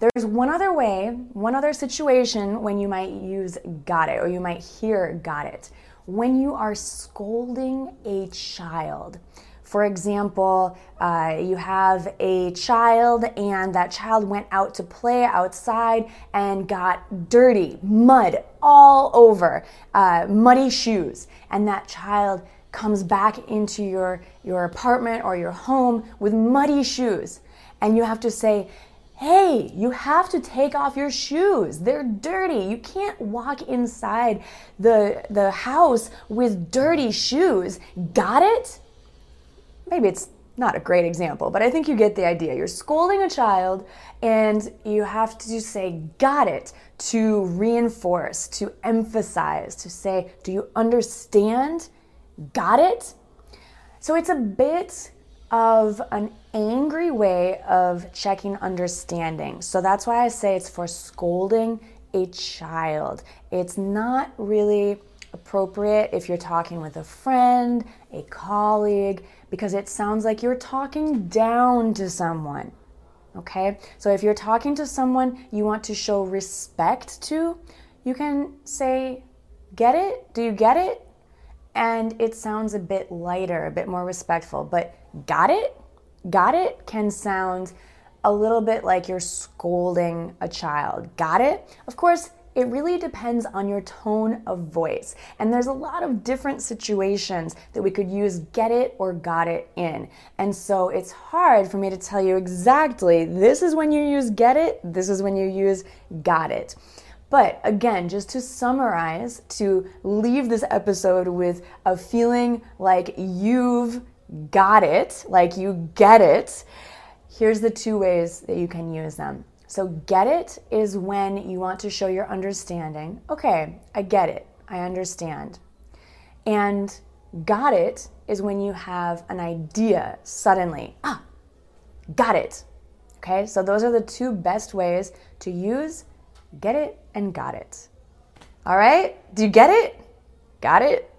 There's one other way, one other situation when you might use got it or you might hear got it. When you are scolding a child. For example, uh, you have a child and that child went out to play outside and got dirty, mud all over, uh, muddy shoes, and that child comes back into your, your apartment or your home with muddy shoes. And you have to say, hey, you have to take off your shoes. They're dirty. You can't walk inside the, the house with dirty shoes. Got it? maybe it's not a great example, but I think you get the idea. You're scolding a child and you have to say, got it, to reinforce, to emphasize, to say, do you understand? Got it? So it's a bit of an angry way of checking understanding. So that's why I say it's for scolding a child. It's not really appropriate if you're talking with a friend, a colleague, because it sounds like you're talking down to someone. Okay? So if you're talking to someone you want to show respect to, you can say, Get it? Do you get it? And it sounds a bit lighter, a bit more respectful. But got it? Got it can sound a little bit like you're scolding a child. Got it? Of course, it really depends on your tone of voice. And there's a lot of different situations that we could use get it or got it in. And so it's hard for me to tell you exactly this is when you use get it, this is when you use got it. But again, just to summarize, to leave this episode with a feeling like you've got it, like you get it, here's the two ways that you can use them. So, get it is when you want to show your understanding. Okay, I get it. I understand. And got it is when you have an idea suddenly. Ah, got it. Okay, so those are the two best ways to use get it and got it. All right, do you get it? Got it?